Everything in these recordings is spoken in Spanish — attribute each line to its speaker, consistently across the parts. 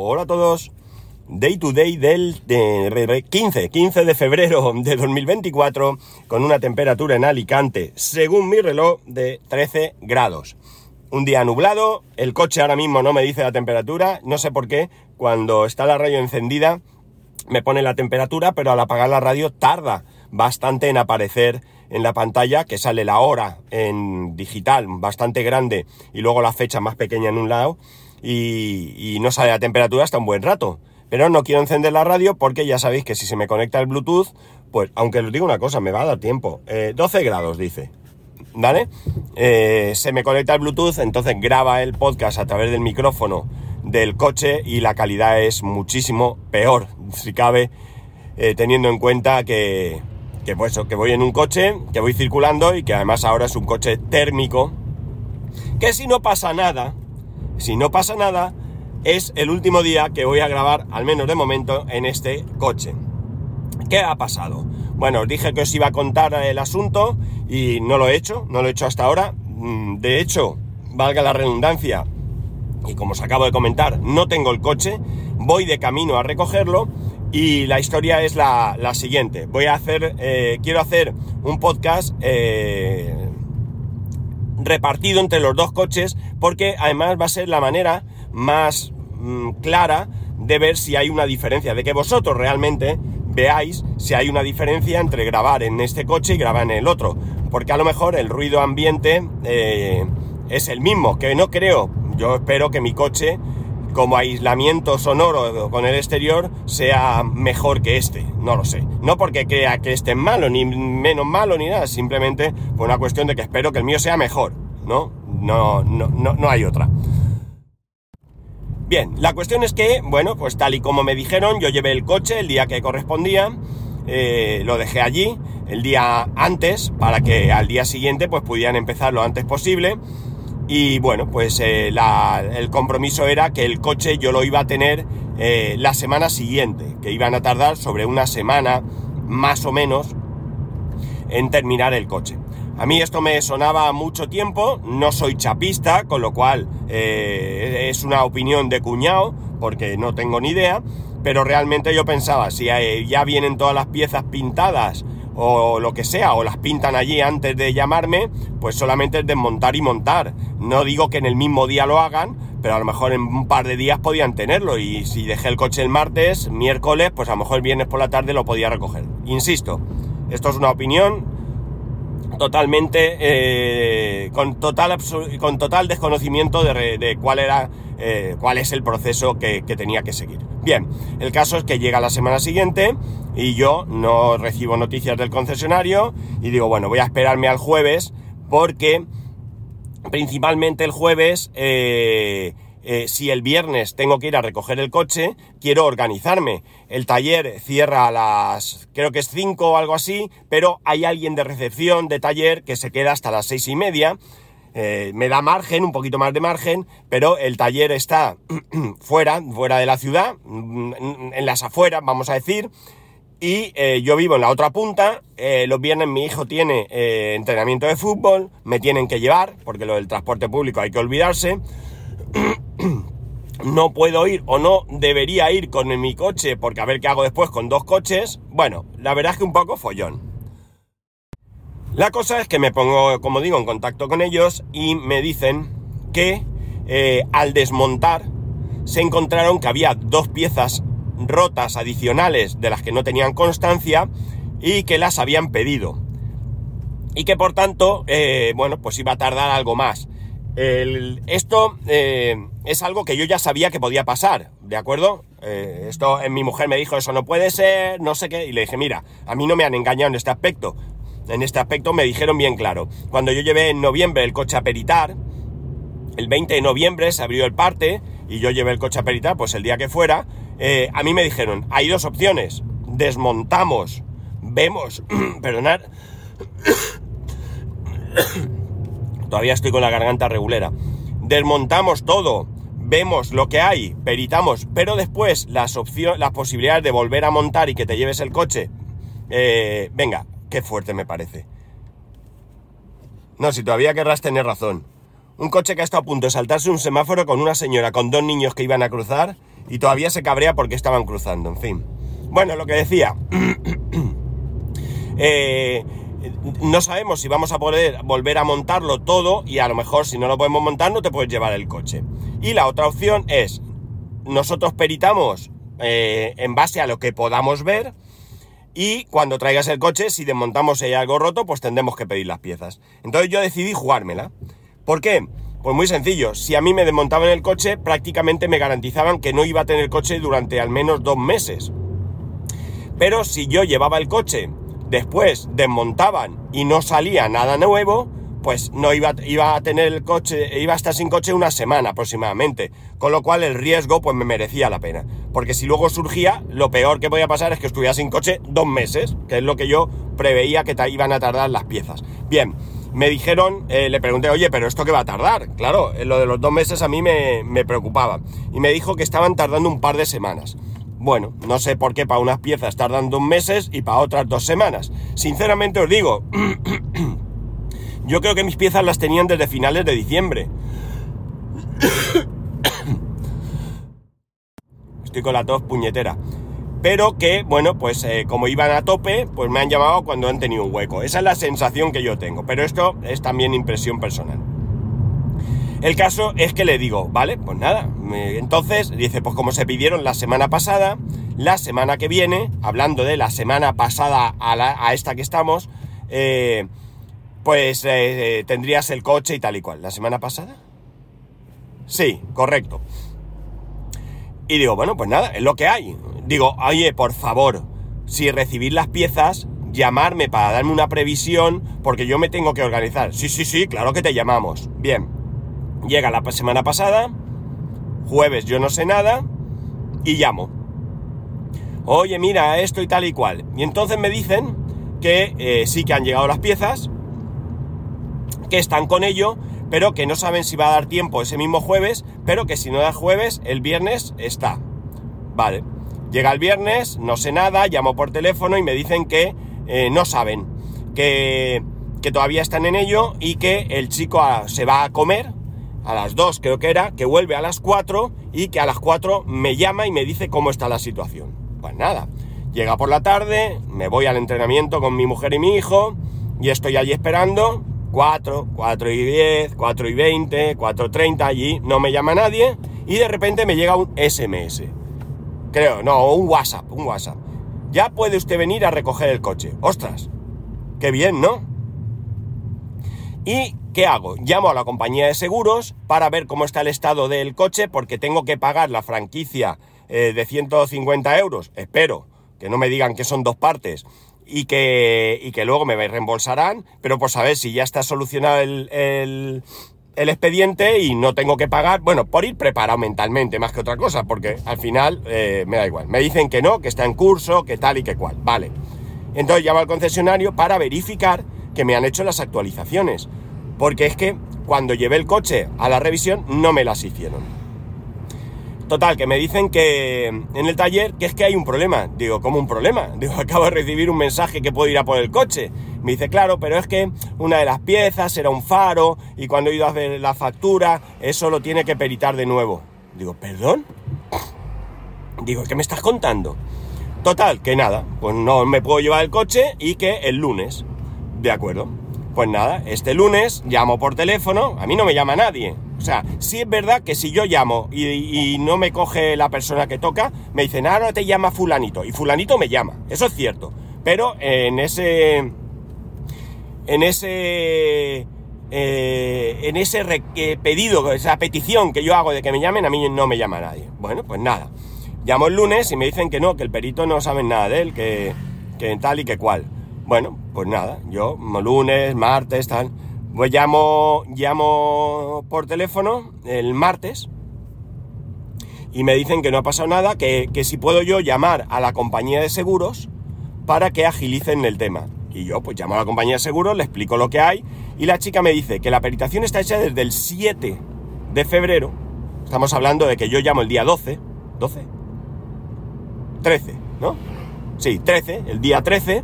Speaker 1: Hola a todos. Day to day del de 15, 15 de febrero de 2024 con una temperatura en Alicante, según mi reloj, de 13 grados. Un día nublado, el coche ahora mismo no me dice la temperatura, no sé por qué, cuando está la radio encendida me pone la temperatura, pero al apagar la radio tarda bastante en aparecer en la pantalla, que sale la hora en digital bastante grande y luego la fecha más pequeña en un lado y, no sale la temperatura hasta un buen rato. Pero no quiero encender la radio porque ya sabéis que si se me conecta el Bluetooth, pues aunque os digo una cosa, me va a dar tiempo. 12 eh, grados dice. ¿Vale? Eh, se me conecta el Bluetooth, entonces graba el podcast a través del micrófono del coche y la calidad es muchísimo peor, si cabe, eh, teniendo en cuenta que, que, pues, que voy en un coche, que voy circulando y que además ahora es un coche térmico, que si no pasa nada, si no pasa nada, es el último día que voy a grabar, al menos de momento, en este coche. ¿Qué ha pasado? Bueno, os dije que os iba a contar el asunto y no lo he hecho, no lo he hecho hasta ahora. Mm, de hecho, valga la redundancia, y como os acabo de comentar, no tengo el coche, voy de camino a recogerlo y la historia es la, siguiente. Voy a hacer, eh, quiero hacer un podcast eh, repartido entre los dos coches porque además va a ser la manera más mm, clara de ver si hay una diferencia, de que vosotros realmente veáis si hay una diferencia entre grabar en este coche y grabar en el otro. Porque a lo mejor el ruido ambiente eh, es el mismo, que no creo. Yo espero que mi coche como aislamiento sonoro con el exterior sea mejor que este. No lo sé. No porque crea que este es malo, ni menos malo, ni nada. Simplemente por una cuestión de que espero que el mío sea mejor. ¿No? No, no, no, hay otra. Bien, la cuestión es que, bueno, pues tal y como me dijeron, yo llevé el coche el día que correspondía, eh, lo dejé allí el día antes para que al día siguiente pues pudieran empezar lo antes posible y bueno, pues eh, el compromiso era que el coche yo lo iba a tener eh, la semana siguiente, que iban a tardar sobre una semana más o menos en terminar el coche. A mí esto me sonaba mucho tiempo, no soy chapista, con lo cual eh, es una opinión de cuñado, porque no tengo ni idea, pero realmente yo pensaba, si ya vienen todas las piezas pintadas o lo que sea, o las pintan allí antes de llamarme, pues solamente es desmontar y montar. No digo que en el mismo día lo hagan, pero a lo mejor en un par de días podían tenerlo y si dejé el coche el martes, miércoles, pues a lo mejor el viernes por la tarde lo podía recoger. Insisto, esto es una opinión totalmente eh, con total con total desconocimiento de, cuál era eh, cuál es el proceso que, que, tenía que seguir. Bien el caso es que llega la semana siguiente y yo no recibo noticias del concesionario y digo, bueno, voy a esperarme al jueves porque principalmente el jueves, eh, eh, si el viernes tengo que ir a recoger el coche, quiero organizarme. El taller cierra a las, creo que es 5 o algo así, pero hay alguien de recepción de taller que se queda hasta las seis y media. Eh, me da margen, un poquito más de margen, pero el taller está fuera, fuera de la ciudad, en las afueras, vamos a decir, y eh, yo vivo en la otra punta, los viernes mi hijo tiene entrenamiento de fútbol, me tienen que llevar, porque lo del transporte público hay que olvidarse. no puedo ir o no debería ir con mi coche, porque a ver qué hago después con dos coches. Bueno, la verdad es que un poco follón. La cosa es que me pongo, como digo, en contacto con ellos y me dicen que al desmontar se encontraron que había dos piezas rotas adicionales de las que no tenían constancia y que las habían pedido. Y que por tanto, eh, bueno, pues iba a tardar algo más. Esto eh, es algo que yo ya sabía que podía pasar, ¿de acuerdo? Eh, esto mi mujer me dijo, eso no puede ser, no sé qué, y le dije, mira, a mí no me han engañado en este aspecto. En este aspecto me dijeron bien claro. Cuando yo llevé en noviembre el coche a peritar, el 20 de noviembre se abrió el parte y yo llevé el coche a peritar, pues el día que fuera, eh, a mí me dijeron, hay dos opciones, desmontamos, vemos, perdonad, todavía estoy con la garganta regulera, desmontamos todo, vemos lo que hay, peritamos, pero después las opciones, las posibilidades de volver a montar y que te lleves el coche, eh, venga, qué fuerte me parece. No, si todavía querrás tener razón. Un coche que ha estado a punto de saltarse un semáforo con una señora con dos niños que iban a cruzar Y todavía se cabrea porque estaban cruzando, en fin. Bueno, lo que decía. Eh, no sabemos si vamos a poder volver a montarlo todo y a lo mejor si no lo podemos montar no te puedes llevar el coche. Y la otra opción es, nosotros peritamos eh, en base a lo que podamos ver y cuando traigas el coche, si desmontamos hay algo roto, pues tendremos que pedir las piezas. Entonces yo decidí jugármela. ¿Por qué? Pues muy sencillo, si a mí me desmontaban el coche, prácticamente me garantizaban que no iba a tener coche durante al menos dos meses. Pero si yo llevaba el coche, después desmontaban y no salía nada nuevo, pues no iba, a tener el coche, iba a estar sin coche una semana aproximadamente. Con lo cual el riesgo pues me merecía la pena. Porque si luego surgía, lo peor que podía pasar es que estuviera sin coche dos meses, que es lo que yo preveía que iban a tardar las piezas. Bien, me dijeron, eh, le pregunté, oye, pero ¿esto qué va a tardar? Claro, lo de los dos meses a mí me preocupaba. Y me dijo que estaban tardando un par de semanas. Bueno, no sé por qué para unas piezas tardan dos meses y para otras dos semanas. Sinceramente os digo, yo creo que mis piezas las tenían desde finales de diciembre. Estoy con la tos puñetera. Pero que, bueno, pues eh, como iban a tope, pues me han llamado cuando han tenido un hueco. Esa es la sensación que yo tengo. Pero esto es también impresión personal. El caso es que le digo, vale, pues nada. Entonces dice, pues como se pidieron la semana pasada, la semana que viene, hablando de la semana pasada a, esta que estamos, eh, pues eh, eh, tendrías el coche y tal y cual. ¿La semana pasada? Sí, correcto. Y digo, bueno, pues nada, es lo que hay. Digo, oye, por favor, si recibís las piezas, llamarme para darme una previsión, porque yo me tengo que organizar. Sí, sí, sí, claro que te llamamos. Bien. Llega la semana pasada, jueves yo no sé nada, y llamo. Oye, mira, esto y tal y cual. Y entonces me dicen que eh, sí que han llegado las piezas, que están con ello, pero que no saben si va a dar tiempo ese mismo jueves, pero que si no da jueves, el viernes está. Vale. Llega el viernes, no sé nada, llamo por teléfono y me dicen que eh, no saben, que, que, todavía están en ello y que el chico se va a comer a las 2 creo que era, que vuelve a las 4 y que a las 4 me llama y me dice cómo está la situación. Pues nada, llega por la tarde, me voy al entrenamiento con mi mujer y mi hijo y estoy allí esperando, 4, 4 y 10, 4 y 20, 4 30, allí no me llama nadie y de repente me llega un SMS. Creo, no, un WhatsApp, un WhatsApp. Ya puede usted venir a recoger el coche. Ostras, qué bien, ¿no? ¿Y qué hago? Llamo a la compañía de seguros para ver cómo está el estado del coche porque tengo que pagar la franquicia eh, de 150 euros. Espero que no me digan que son dos partes y que, y que luego me reembolsarán, pero por saber si ya está solucionado el, el, expediente y no tengo que pagar, bueno, por ir preparado mentalmente más que otra cosa, porque al final eh, me da igual. Me dicen que no, que está en curso, que tal y que cual. Vale. Entonces llamo al concesionario para verificar que me han hecho las actualizaciones. Porque es que cuando llevé el coche a la revisión no me las hicieron. Total, que me dicen que en el taller que es que hay un problema. Digo, ¿cómo un problema? Digo, acabo de recibir un mensaje que puedo ir a por el coche. Me dice, claro, pero es que una de las piezas era un faro y cuando he ido a ver la factura, eso lo tiene que peritar de nuevo. Digo, ¿perdón? Digo, ¿qué me estás contando? Total, que nada, pues no me puedo llevar el coche y que el lunes. De acuerdo. Pues nada, este lunes llamo por teléfono, a mí no me llama nadie. O sea, sí es verdad que si yo llamo y, no me coge la persona que toca, me dicen, ahora te llama fulanito. Y fulanito me llama, eso es cierto. Pero en ese... En ese... Eh, en ese pedido, esa petición que yo hago de que me llamen, a mí no me llama nadie. Bueno, pues nada. Llamo el lunes y me dicen que no, que el perito no sabe nada de él, que, que tal y que cual. Bueno, pues nada, yo lunes, martes, tal. Pues llamo, llamo por teléfono el martes y me dicen que no ha pasado nada, que, si puedo yo llamar a la compañía de seguros para que agilicen el tema. Y yo pues llamo a la compañía de seguros, le explico lo que hay y la chica me dice que la peritación está hecha desde el 7 de febrero. Estamos hablando de que yo llamo el día 12, 12, 13, ¿no? Sí, 13, el día 13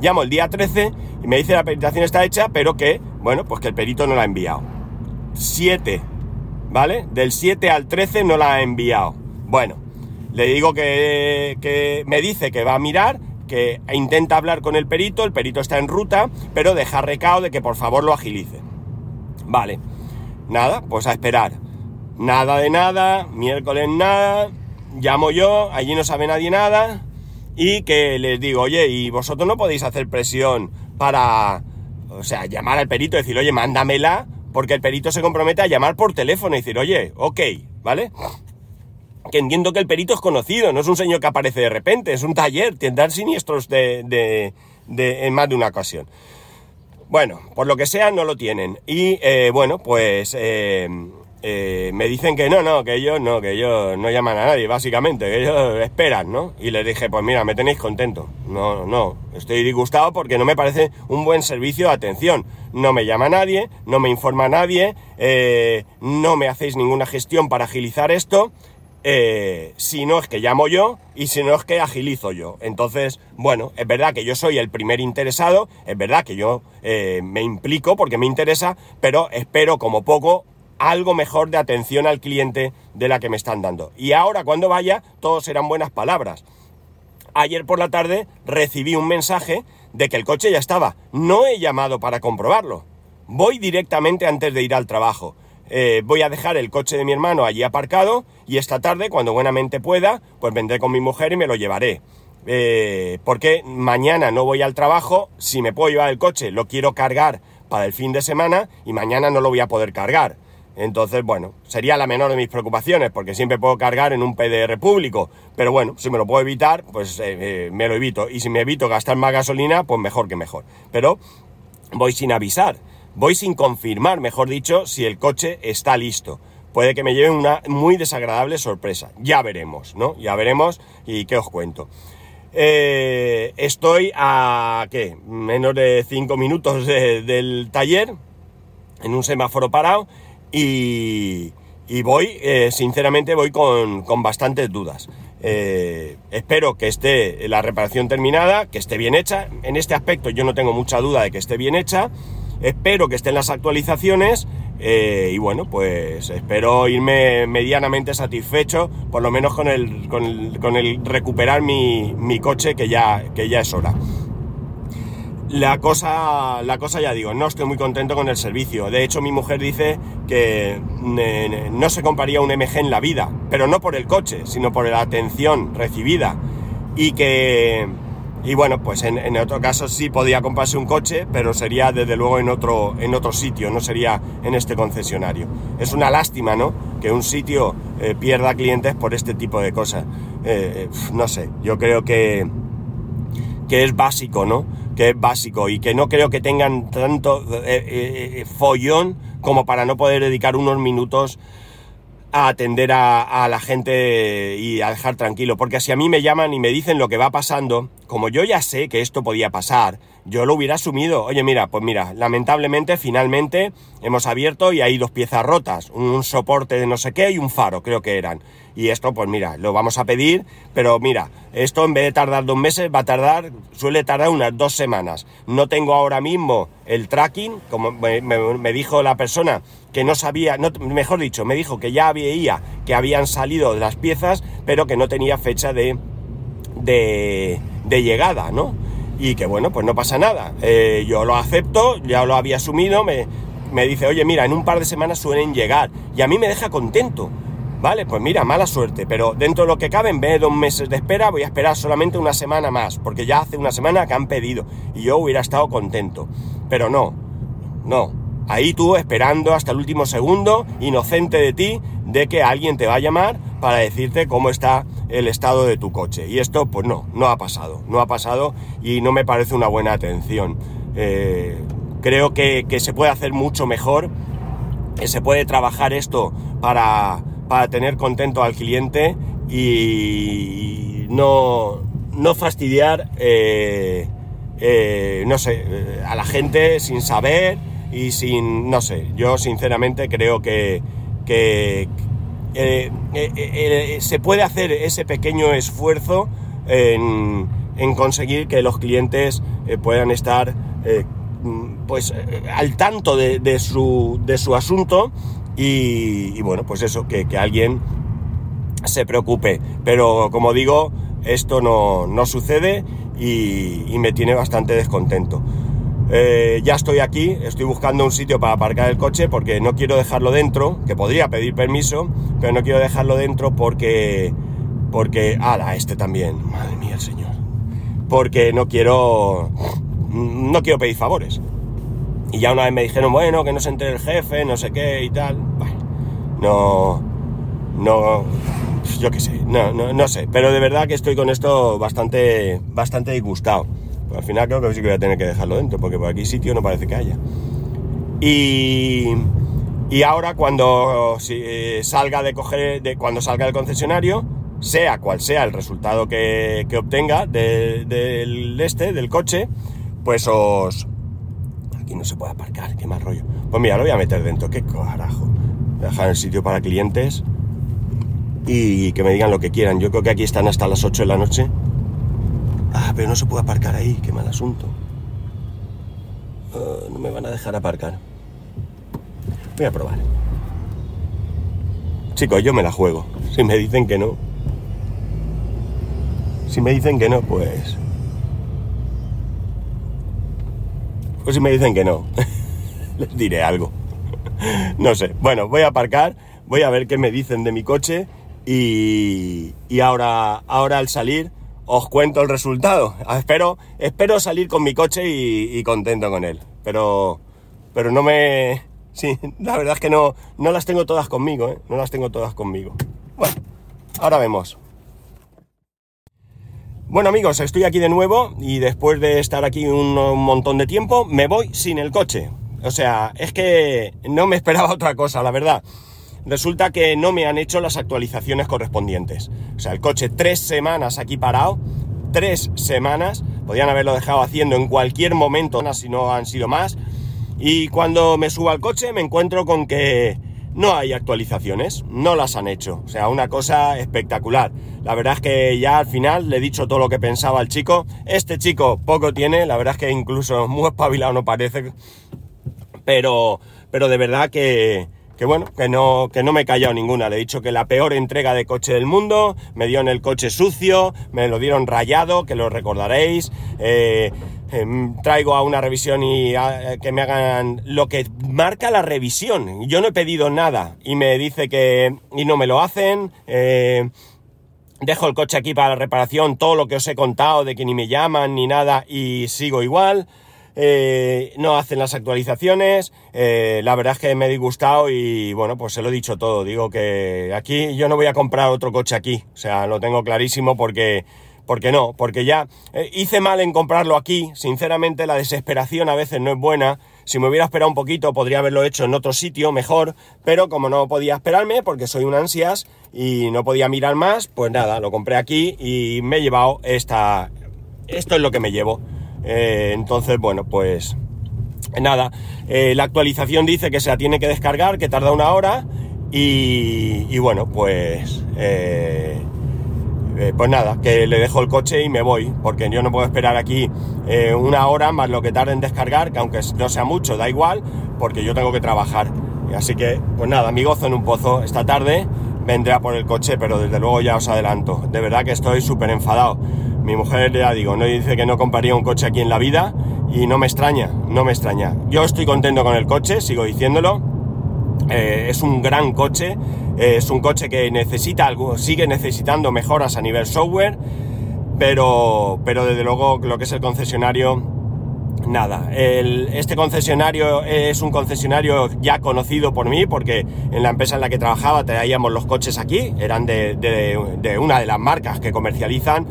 Speaker 1: Llamo el día 13 y me dice la peritación está hecha, pero que, bueno, pues que el perito no la ha enviado. 7, ¿vale? Del 7 al 13 no la ha enviado. Bueno, le digo que, que me dice que va a mirar, que intenta hablar con el perito, el perito está en ruta, pero deja recado de que por favor lo agilice. Vale, nada, pues a esperar. Nada de nada, miércoles nada, llamo yo, allí no sabe nadie nada, y que les digo, oye, ¿y vosotros no podéis hacer presión para, o sea, llamar al perito y decir, oye, mándamela, porque el perito se compromete a llamar por teléfono y decir, oye, ok, ¿vale? Que entiendo que el perito es conocido, no es un señor que aparece de repente, es un taller, tendrán siniestros de, de, en más de una ocasión. Bueno, por lo que sea, no lo tienen. Y eh, bueno, pues eh, eh, me dicen que no, no, que ellos no, que ellos no llaman a nadie, básicamente, que ellos esperan, ¿no? Y les dije, pues mira, me tenéis contento. No, no, estoy disgustado porque no me parece un buen servicio de atención. No me llama nadie, no me informa nadie, eh, no me hacéis ninguna gestión para agilizar esto. Eh, si no es que llamo yo y si no es que agilizo yo. Entonces, bueno, es verdad que yo soy el primer interesado, es verdad que yo me implico porque me interesa, pero espero como poco algo mejor de atención al cliente de la que me están dando. Y ahora cuando vaya, todo serán buenas palabras. Ayer por la tarde recibí un mensaje de que el coche ya estaba. No he llamado para comprobarlo. Voy directamente antes de ir al trabajo. Eh, voy a dejar el coche de mi hermano allí aparcado y esta tarde, cuando buenamente pueda, pues vendré con mi mujer y me lo llevaré. Eh, porque mañana no voy al trabajo, si me puedo llevar el coche, lo quiero cargar para el fin de semana y mañana no lo voy a poder cargar. Entonces, bueno, sería la menor de mis preocupaciones, porque siempre puedo cargar en un PDR público. Pero bueno, si me lo puedo evitar, pues eh, eh, me lo evito. Y si me evito gastar más gasolina, pues mejor que mejor. Pero voy sin avisar, voy sin confirmar, mejor dicho, si el coche está listo. Puede que me lleve una muy desagradable sorpresa. Ya veremos, ¿no? Ya veremos y qué os cuento. Eh, estoy a, ¿qué? Menos de 5 minutos de- del taller, en un semáforo parado, y, voy, eh, sinceramente, voy con, con bastantes dudas. Eh, espero que esté la reparación terminada, que esté bien hecha. En este aspecto yo no tengo mucha duda de que esté bien hecha. Espero que estén las actualizaciones. eh, y bueno, pues espero irme medianamente satisfecho, por lo menos con el, con el, con el recuperar mi, mi coche, que ya, que ya es hora. La cosa, la cosa ya digo, no estoy muy contento con el servicio. De hecho, mi mujer dice que no se compraría un MG en la vida, pero no por el coche, sino por la atención recibida. Y que, y bueno, pues en, en otro caso sí podía comprarse un coche, pero sería desde luego en otro, en otro sitio, no sería en este concesionario. Es una lástima, ¿no? Que un sitio eh, pierda clientes por este tipo de cosas. Eh, eh, no sé, yo creo que que es básico, ¿no? Que es básico y que no creo que tengan tanto eh, eh, eh, follón como para no poder dedicar unos minutos a atender a, a la gente y a dejar tranquilo. Porque si a mí me llaman y me dicen lo que va pasando, como yo ya sé que esto podía pasar, yo lo hubiera asumido. Oye, mira, pues mira, lamentablemente, finalmente hemos abierto y hay dos piezas rotas, un soporte de no sé qué y un faro, creo que eran. Y esto, pues mira, lo vamos a pedir, pero mira, esto en vez de tardar dos meses, va a tardar, suele tardar unas dos semanas. No tengo ahora mismo el tracking, como me, dijo la persona que no sabía, mejor dicho, me dijo que ya veía que habían salido las piezas, pero que no tenía fecha de, de, de llegada, ¿no? Y que bueno, pues no pasa nada. Eh, yo lo acepto, ya lo había asumido, me, me dice, oye, mira, en un par de semanas suelen llegar. Y a mí me deja contento. Vale, pues mira, mala suerte, pero dentro de lo que cabe, en vez de dos meses de espera, voy a esperar solamente una semana más, porque ya hace una semana que han pedido y yo hubiera estado contento. Pero no, no. Ahí tú esperando hasta el último segundo, inocente de ti, de que alguien te va a llamar para decirte cómo está el estado de tu coche. Y esto, pues no, no ha pasado, no ha pasado y no me parece una buena atención. Eh, creo que, que se puede hacer mucho mejor, que se puede trabajar esto para, para tener contento al cliente y no, no fastidiar, eh, eh, no sé, a la gente sin saber y sin, no sé, yo sinceramente creo que, que eh, eh, eh, se puede hacer ese pequeño esfuerzo en, conseguir que los clientes puedan estar pues al tanto de, su, asunto y, bueno, pues eso, que, alguien se preocupe. Pero como digo, esto no, sucede y, me tiene bastante descontento. Eh, ya estoy aquí, estoy buscando un sitio para aparcar el coche porque no quiero dejarlo dentro, que podría pedir permiso, pero no quiero dejarlo dentro porque... Porque... ¡Hala! Este también. Madre mía, el señor. Porque no quiero... No quiero pedir favores. Y ya una vez me dijeron, bueno, que no se entere el jefe, no sé qué y tal. No... No... Yo qué sé, no, no, no sé. Pero de verdad que estoy con esto bastante, bastante disgustado. Al final creo que sí que voy a tener que dejarlo dentro, porque por aquí sitio no parece que haya. Y, y ahora cuando si, salga de coger, de, cuando salga del concesionario, sea cual sea el resultado que, que obtenga del de, este, del coche, pues os... Aquí no se puede aparcar, qué mal rollo. Pues mira, lo voy a meter dentro, qué carajo. Dejar el sitio para clientes y que me digan lo que quieran. Yo creo que aquí están hasta las 8 de la noche. Ah, pero no se puede aparcar ahí, qué mal asunto. Uh, no me van a dejar aparcar. Voy a probar. Chicos, yo me la juego. Si me dicen que no. Si me dicen que no, pues... Pues si me dicen que no, les diré algo. no sé. Bueno, voy a aparcar, voy a ver qué me dicen de mi coche y, y ahora, ahora al salir os cuento el resultado. Ah, espero, espero salir con mi coche y, contento con él. Pero, pero no me... Sí, la verdad es que no, no las tengo todas conmigo, ¿eh? No las tengo todas conmigo. Bueno, ahora vemos. Bueno amigos, estoy aquí de nuevo y después de estar aquí un montón de tiempo, me voy sin el coche. O sea, es que no me esperaba otra cosa, la verdad resulta que no me han hecho las actualizaciones correspondientes. O sea, el coche tres semanas aquí parado, tres semanas, podían haberlo dejado haciendo en cualquier momento, si no han sido más. Y cuando me subo al coche me encuentro con que no hay actualizaciones, no las han hecho. O sea, una cosa espectacular. La verdad es que ya al final le he dicho todo lo que pensaba al chico. Este chico poco tiene, la verdad es que incluso muy espabilado no parece. Pero, pero de verdad que, que bueno, que no, que no me he callado ninguna. Le he dicho que la peor entrega de coche del mundo, me dio en el coche sucio, me lo dieron rayado, que lo recordaréis. Eh, eh, traigo a una revisión y a, que me hagan lo que marca la revisión. Yo no he pedido nada y me dice que y no me lo hacen. Eh, dejo el coche aquí para la reparación, todo lo que os he contado de que ni me llaman ni nada y sigo igual eh, no hacen las actualizaciones, eh, la verdad es que me he disgustado y bueno, pues se lo he dicho todo, digo que aquí yo no voy a comprar otro coche aquí, o sea, lo tengo clarísimo porque, porque no, porque ya eh, hice mal en comprarlo aquí, sinceramente la desesperación a veces no es buena, si me hubiera esperado un poquito podría haberlo hecho en otro sitio mejor, pero como no podía esperarme porque soy un ansias y no podía mirar más, pues nada, lo compré aquí y me he llevado esta, esto es lo que me llevo. Eh, entonces, bueno, pues nada, eh, la actualización dice que se la tiene que descargar, que tarda una hora y, bueno, pues... Eh, pues nada, que le dejo el coche y me voy, porque yo no puedo esperar aquí una hora más lo que tarde en descargar, que aunque no sea mucho, da igual, porque yo tengo que trabajar. Así que, pues nada, mi gozo en un pozo. Esta tarde vendré a por el coche, pero desde luego ya os adelanto. De verdad que estoy súper enfadado. Mi mujer, ya digo, no dice que no compraría un coche aquí en la vida y no me extraña, no me extraña. Yo estoy contento con el coche, sigo diciéndolo. Eh, es un gran coche, eh, es un coche que necesita algo, sigue necesitando mejoras a nivel software, pero, pero desde luego lo que es el concesionario, nada. Este concesionario es un concesionario ya conocido por mí, porque en la empresa en la que trabajaba traíamos los coches aquí, eran de una de las marcas que comercializan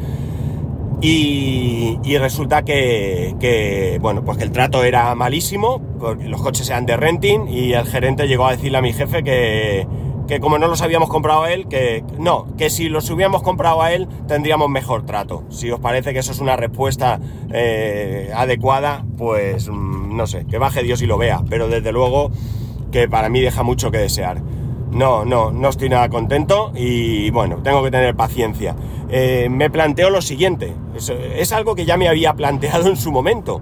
Speaker 1: y, resulta que, bueno, pues que el trato era malísimo, los coches eran de renting y el gerente llegó a decirle a mi jefe que, que como no los habíamos comprado a él, que no, que si los hubiéramos comprado a él tendríamos mejor trato. Si os parece que eso es una respuesta eh, adecuada, pues mm, no sé, que baje Dios y lo vea, pero desde luego que para mí deja mucho que desear. No, no, no estoy nada contento y bueno, tengo que tener paciencia. Eh, me planteo lo siguiente, es, es, algo que ya me había planteado en su momento,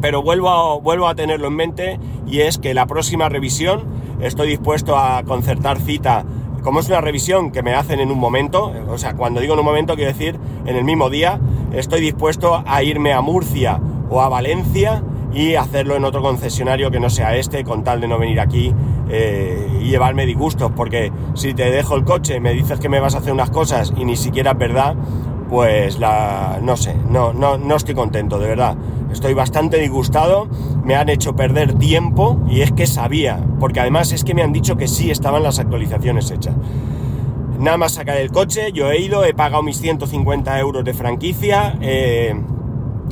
Speaker 1: pero vuelvo a, vuelvo a tenerlo en mente y es que la próxima revisión estoy dispuesto a concertar cita. Como es una revisión que me hacen en un momento, o sea, cuando digo en un momento quiero decir en el mismo día, estoy dispuesto a irme a Murcia o a Valencia y hacerlo en otro concesionario que no sea este, con tal de no venir aquí eh, y llevarme disgustos, porque si te dejo el coche, me dices que me vas a hacer unas cosas y ni siquiera es verdad, pues la, no sé, no, no, no estoy contento, de verdad. Estoy bastante disgustado, me han hecho perder tiempo y es que sabía, porque además es que me han dicho que sí estaban las actualizaciones hechas. Nada más sacar el coche, yo he ido, he pagado mis 150 euros de franquicia, eh,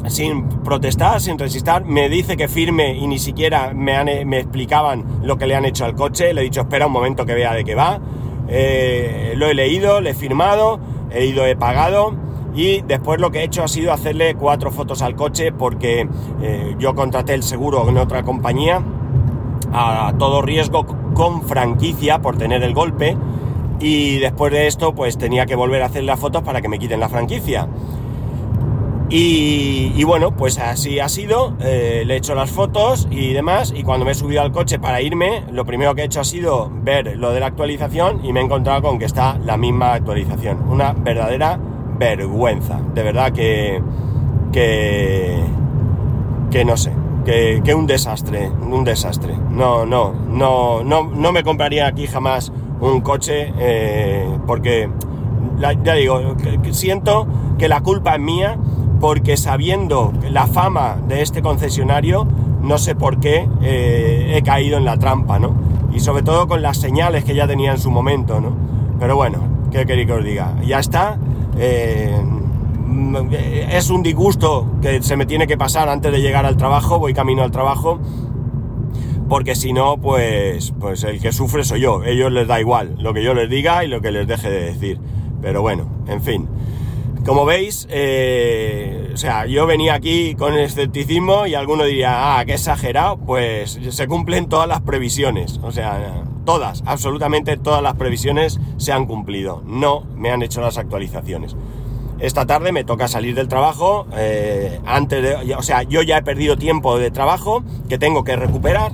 Speaker 1: sin protestar, sin resistir, me dice que firme y ni siquiera me, explicaban lo que le han hecho al coche, le he dicho espera un momento que vea de qué va, eh, lo he leído, le he firmado, he ido, he pagado y después lo que he hecho ha sido hacerle cuatro fotos al coche porque eh, yo contraté el seguro en otra compañía a todo riesgo con franquicia por tener el golpe y después de esto pues tenía que volver a hacer las fotos para que me quiten la franquicia. Y, bueno, pues así ha sido, eh, le he hecho las fotos y demás, y cuando me he subido al coche para irme, lo primero que he hecho ha sido ver lo de la actualización y me he encontrado con que está la misma actualización. Una verdadera vergüenza, de verdad que, que, que no sé, que, que un desastre, un desastre. No, no, no, no, no me compraría aquí jamás un coche eh, porque, ya digo, siento que la culpa es mía porque sabiendo la fama de este concesionario, no sé por qué eh, he caído en la trampa, ¿no? Y sobre todo con las señales que ya tenía en su momento, ¿no? Pero bueno, ¿qué queréis que os diga? Ya está. Eh, es un disgusto que se me tiene que pasar antes de llegar al trabajo, voy camino al trabajo, porque si no, pues, pues el que sufre soy yo, ellos les da igual lo que yo les diga y lo que les deje de decir. Pero bueno, en fin. Como veis, eh, o sea, yo venía aquí con escepticismo y alguno diría, ah, qué exagerado, pues se cumplen todas las previsiones, o sea, todas, absolutamente todas las previsiones se han cumplido, no me han hecho las actualizaciones. Esta tarde me toca salir del trabajo, eh, antes de, o sea, yo ya he perdido tiempo de trabajo que tengo que recuperar.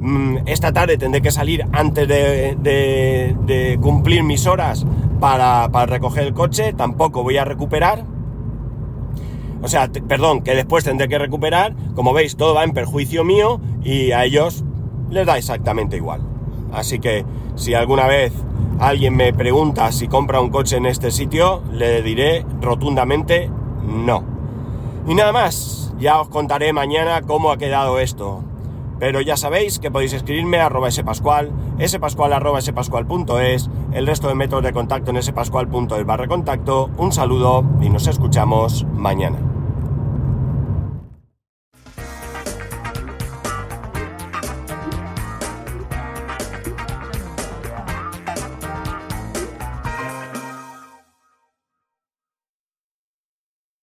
Speaker 1: Mm, esta tarde tendré que salir antes de cumplir mis horas para, recoger el coche, tampoco voy a recuperar. O sea, perdón, que después tendré que recuperar. Como veis, todo va en perjuicio mío y a ellos les da exactamente igual. Así que si alguna vez alguien me pregunta si compra un coche en este sitio, le diré rotundamente no. Y nada más, ya os contaré mañana cómo ha quedado esto. Pero ya sabéis que podéis escribirme a arroba spascual, spascual arroba spascual.es, el resto de métodos de contacto en spascual.es barra contacto. Un saludo y nos escuchamos mañana.